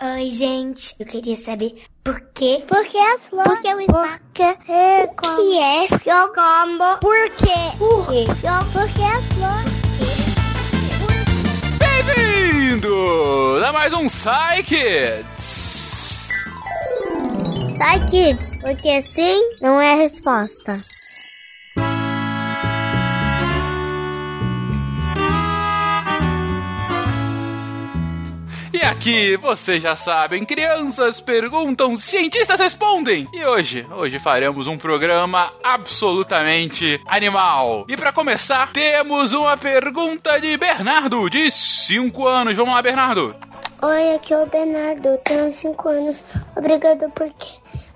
Oi, gente. Eu queria saber por quê? Por que as flores? Por que o espaço? Por que é como? que é seu combo? Por quê? Por quê? Por que as flores? Bem-vindos a mais um Psy Kids! Sai, kids, porque sim não é a resposta. E aqui, vocês já sabem, crianças perguntam, cientistas respondem. E hoje, hoje faremos um programa absolutamente animal. E para começar, temos uma pergunta de Bernardo, de 5 anos. Vamos lá, Bernardo. Oi, aqui é o Bernardo, tenho 5 anos. Obrigado por,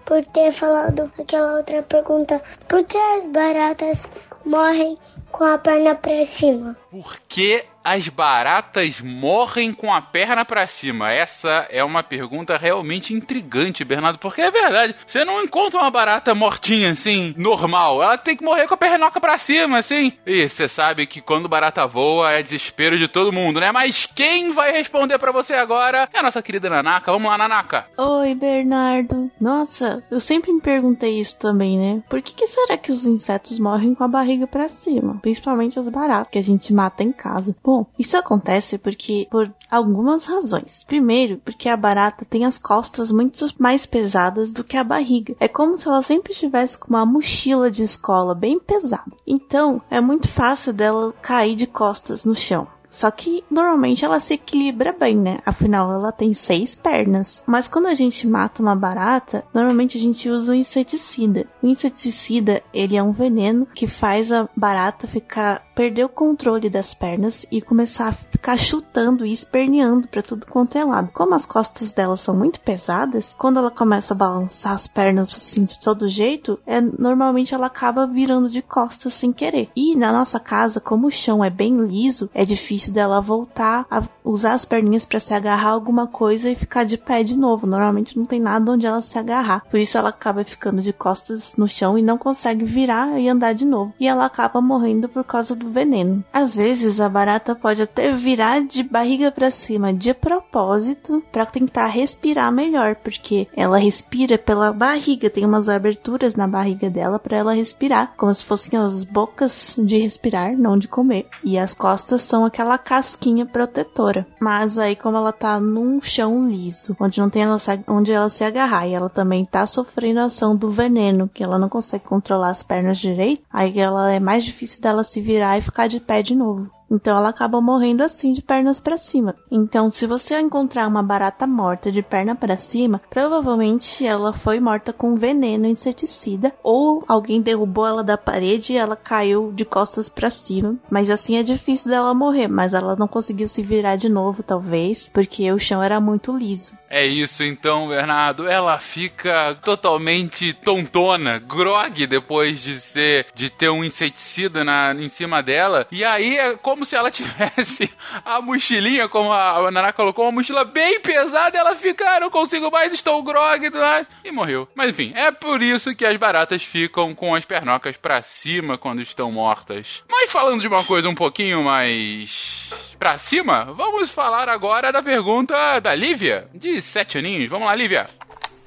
por ter falado aquela outra pergunta. Por que as baratas morrem com a perna pra cima? Por que as baratas morrem com a perna pra cima? Essa é uma pergunta realmente intrigante, Bernardo, porque é verdade. Você não encontra uma barata mortinha assim, normal. Ela tem que morrer com a pernoca pra cima, assim. E você sabe que quando barata voa é desespero de todo mundo, né? Mas quem vai responder pra você agora é a nossa querida Nanaka. Vamos lá, Nanaka. Oi, Bernardo. Nossa, eu sempre me perguntei isso também, né? Por que, que será que os insetos morrem com a barriga pra cima? Principalmente as baratas que a gente mata em casa. Bom, isso acontece porque por algumas razões. Primeiro, porque a barata tem as costas muito mais pesadas do que a barriga. É como se ela sempre estivesse com uma mochila de escola bem pesada. Então, é muito fácil dela cair de costas no chão. Só que normalmente ela se equilibra bem, né? Afinal, ela tem seis pernas. Mas quando a gente mata uma barata, normalmente a gente usa um inseticida. O inseticida, ele é um veneno que faz a barata ficar perder o controle das pernas e começar a ficar chutando e esperneando para tudo quanto é lado. Como as costas dela são muito pesadas, quando ela começa a balançar as pernas assim de todo jeito, é normalmente ela acaba virando de costas sem querer. E na nossa casa, como o chão é bem liso, é difícil dela voltar a usar as perninhas para se agarrar alguma coisa e ficar de pé de novo. Normalmente não tem nada onde ela se agarrar. Por isso ela acaba ficando de costas no chão e não consegue virar e andar de novo. E ela acaba morrendo por causa do veneno. Às vezes a barata pode até virar de barriga para cima de propósito para tentar respirar melhor, porque ela respira pela barriga, tem umas aberturas na barriga dela para ela respirar, como se fossem as bocas de respirar, não de comer. E as costas são aquela casquinha protetora. Mas aí como ela tá num chão liso, onde não tem ela se- onde ela se agarrar, e ela também tá sofrendo a ação do veneno, que ela não consegue controlar as pernas direito, aí ela é mais difícil dela se virar e ficar de pé de novo. Então ela acaba morrendo assim de pernas pra cima. Então, se você encontrar uma barata morta de perna pra cima, provavelmente ela foi morta com veneno inseticida ou alguém derrubou ela da parede e ela caiu de costas pra cima. Mas assim é difícil dela morrer, mas ela não conseguiu se virar de novo, talvez, porque o chão era muito liso. É isso então, Bernardo. Ela fica totalmente tontona, grog depois de ser de ter um inseticida na, em cima dela. E aí é como se ela tivesse a mochilinha, como a, a Naná colocou, uma mochila bem pesada. Ela fica, ah, não consigo mais, estou grog e tudo mais. E morreu. Mas enfim, é por isso que as baratas ficam com as pernocas pra cima quando estão mortas. Mas falando de uma coisa um pouquinho mais pra cima, vamos falar agora da pergunta da Lívia, de sete aninhos. Vamos lá, Lívia.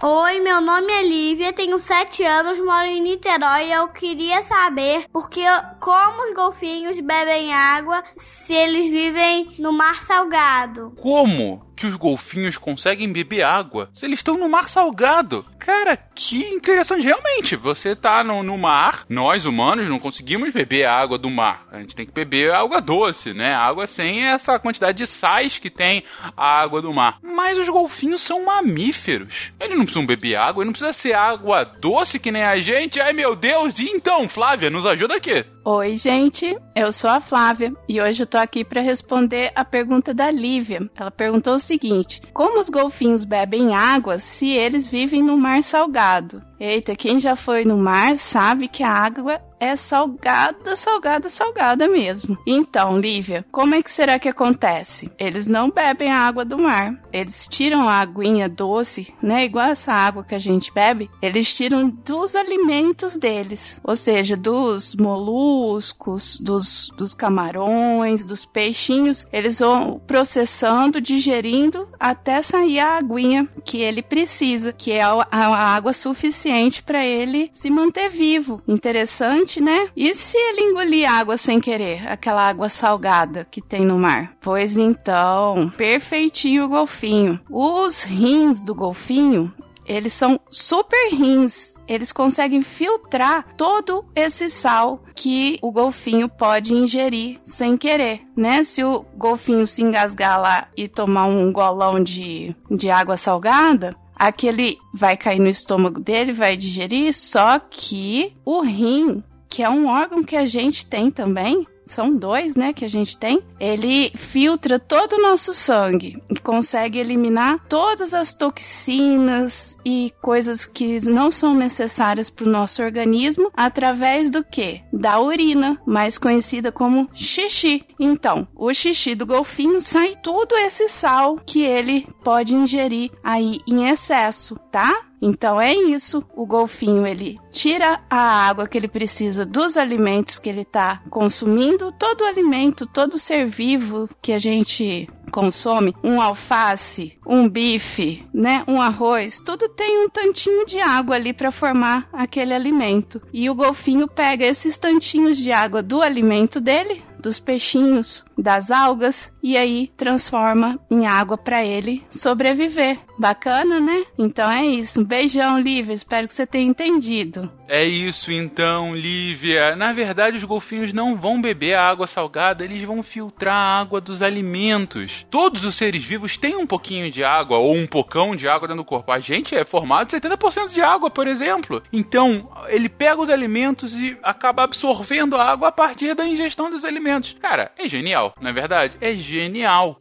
Oi, meu nome é Lívia, tenho 7 anos, moro em Niterói e eu queria saber porque como os golfinhos bebem água se eles vivem no mar salgado. Como que os golfinhos conseguem beber água se eles estão no mar salgado? Cara, que interessante. Realmente, você tá no, no mar, nós humanos não conseguimos beber a água do mar. A gente tem que beber água doce, né? Água sem essa quantidade de sais que tem a água do mar. Mas os golfinhos são mamíferos. Eles não precisam beber água, eles não precisa ser água doce que nem a gente. Ai meu Deus, e então, Flávia, nos ajuda aqui. Oi, gente. Eu sou a Flávia e hoje eu tô aqui para responder a pergunta da Lívia. Ela perguntou o seguinte: Como os golfinhos bebem água se eles vivem no mar salgado? Eita, quem já foi no mar sabe que a água é salgada, salgada, salgada mesmo. Então, Lívia, como é que será que acontece? Eles não bebem a água do mar. Eles tiram a aguinha doce, né? Igual essa água que a gente bebe. Eles tiram dos alimentos deles. Ou seja, dos moluscos, dos, dos camarões, dos peixinhos. Eles vão processando, digerindo até sair a aguinha que ele precisa, que é a, a água suficiente para ele se manter vivo. Interessante, né? E se ele engolir água sem querer? Aquela água salgada que tem no mar? Pois então, perfeitinho o golfinho. Os rins do golfinho eles são super rins. Eles conseguem filtrar todo esse sal que o golfinho pode ingerir sem querer, né? Se o golfinho se engasgar lá e tomar um golão de, de água salgada, aquele vai cair no estômago dele, vai digerir, só que o rim, que é um órgão que a gente tem também, são dois, né, que a gente tem, ele filtra todo o nosso sangue e consegue eliminar todas as toxinas e coisas que não são necessárias para o nosso organismo através do que? Da urina, mais conhecida como xixi. Então, o xixi do golfinho sai todo esse sal que ele pode ingerir aí em excesso, tá? Então é isso. O golfinho ele tira a água que ele precisa dos alimentos que ele está consumindo, todo o alimento, todo ser vivo que a gente consome, um alface, um bife, né, um arroz, tudo tem um tantinho de água ali para formar aquele alimento. E o golfinho pega esses tantinhos de água do alimento dele, dos peixinhos, das algas e aí transforma em água para ele sobreviver. Bacana, né? Então é isso. Um beijão, Lívia. Espero que você tenha entendido. É isso então, Lívia. Na verdade, os golfinhos não vão beber a água salgada, eles vão filtrar a água dos alimentos. Todos os seres vivos têm um pouquinho de água ou um pocão de água dentro do corpo. A gente é formado de 70% de água, por exemplo. Então, ele pega os alimentos e acaba absorvendo a água a partir da ingestão dos alimentos. Cara, é genial, não é verdade? É genial.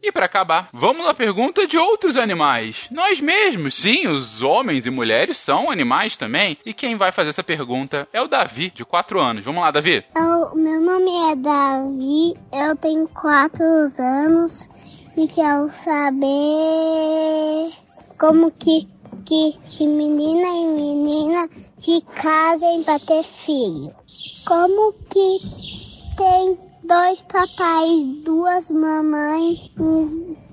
E para acabar, vamos à pergunta de outros animais. Nós mesmos, sim, os homens e mulheres são animais também. E quem vai fazer essa pergunta é o Davi, de 4 anos. Vamos lá, Davi. Eu, meu nome é Davi, eu tenho 4 anos e quero saber como que, que, que menina e menina se casem para ter filho. Como que tem dois papais, duas mamães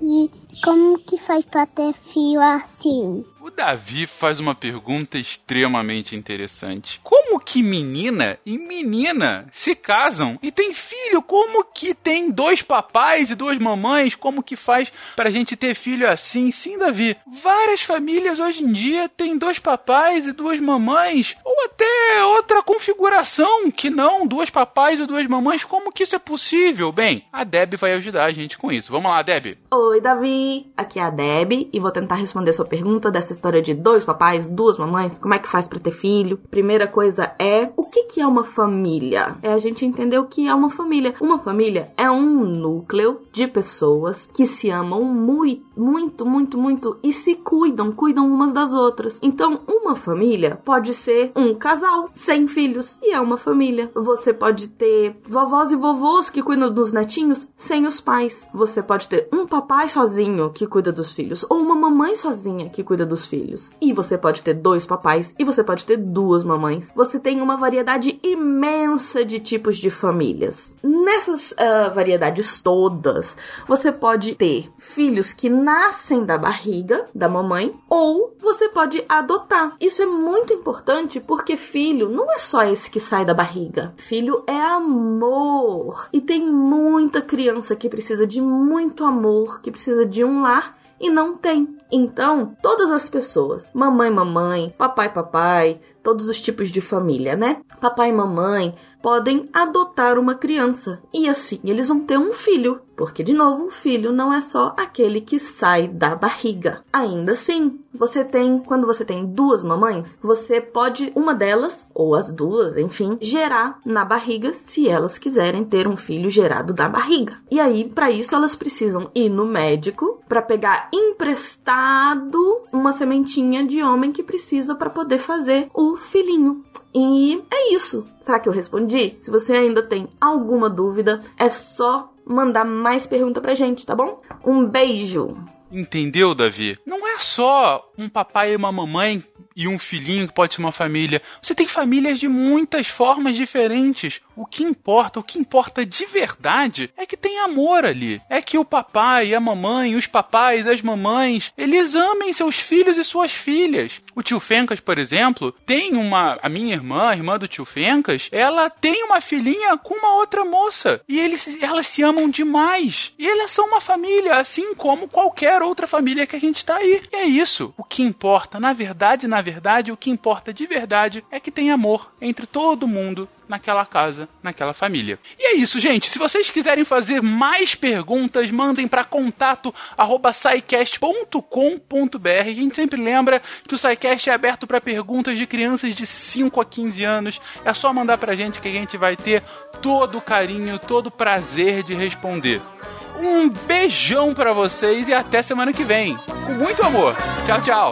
e como que faz para ter filho assim? O Davi faz uma pergunta extremamente interessante. Como que menina e menina se casam e tem filho? Como que tem dois papais e duas mamães? Como que faz pra gente ter filho assim? Sim, Davi. Várias famílias hoje em dia têm dois papais e duas mamães, ou até outra configuração que não duas papais e duas mamães. Como que isso é possível? Bem, a Deb vai ajudar a gente com isso. Vamos lá, Deb. Oi, Davi. Aqui é a Deb e vou tentar responder sua pergunta dessa história de dois papais, duas mamães, como é que faz para ter filho? Primeira coisa é o que, que é uma família? É a gente entender o que é uma família. Uma família é um núcleo de pessoas que se amam muito, muito, muito, muito e se cuidam, cuidam umas das outras. Então, uma família pode ser um casal sem filhos e é uma família. Você pode ter vovós e vovôs que cuidam dos netinhos sem os pais. Você pode ter um papai sozinho que cuida dos filhos ou uma mamãe sozinha que cuida dos filhos filhos. E você pode ter dois papais e você pode ter duas mamães. Você tem uma variedade imensa de tipos de famílias. Nessas uh, variedades todas, você pode ter filhos que nascem da barriga da mamãe ou você pode adotar. Isso é muito importante porque filho não é só esse que sai da barriga. Filho é amor. E tem muita criança que precisa de muito amor, que precisa de um lar e não tem. Então, todas as pessoas, mamãe, mamãe, papai, papai, todos os tipos de família, né? Papai e mamãe podem adotar uma criança e assim eles vão ter um filho. Porque, de novo, um filho não é só aquele que sai da barriga. Ainda assim, você tem, quando você tem duas mamães, você pode, uma delas, ou as duas, enfim, gerar na barriga se elas quiserem ter um filho gerado da barriga. E aí, para isso, elas precisam ir no médico para pegar emprestado uma sementinha de homem que precisa para poder fazer o filhinho. E é isso. Será que eu respondi? Se você ainda tem alguma dúvida, é só mandar mais pergunta pra gente, tá bom? Um beijo! Entendeu, Davi? Não é só um papai e uma mamãe e um filhinho que pode ser uma família. Você tem famílias de muitas formas diferentes. O que importa, o que importa de verdade é que tem amor ali. É que o papai, a mamãe, os papais, as mamães, eles amem seus filhos e suas filhas. O tio Fencas, por exemplo, tem uma. A minha irmã, a irmã do tio Fencas, ela tem uma filhinha com uma outra moça. E eles, elas se amam demais. E elas são uma família, assim como qualquer outra família que a gente tá aí. E é isso. O que importa, na verdade, na verdade, o que importa de verdade é que tem amor entre todo mundo naquela casa, naquela família. E é isso, gente. Se vocês quiserem fazer mais perguntas, mandem para contato@saicast.com.br. A gente sempre lembra que o SciCast é aberto para perguntas de crianças de 5 a 15 anos. É só mandar pra gente que a gente vai ter todo o carinho, todo o prazer de responder. Um beijão para vocês e até semana que vem. Com muito amor. Tchau, tchau.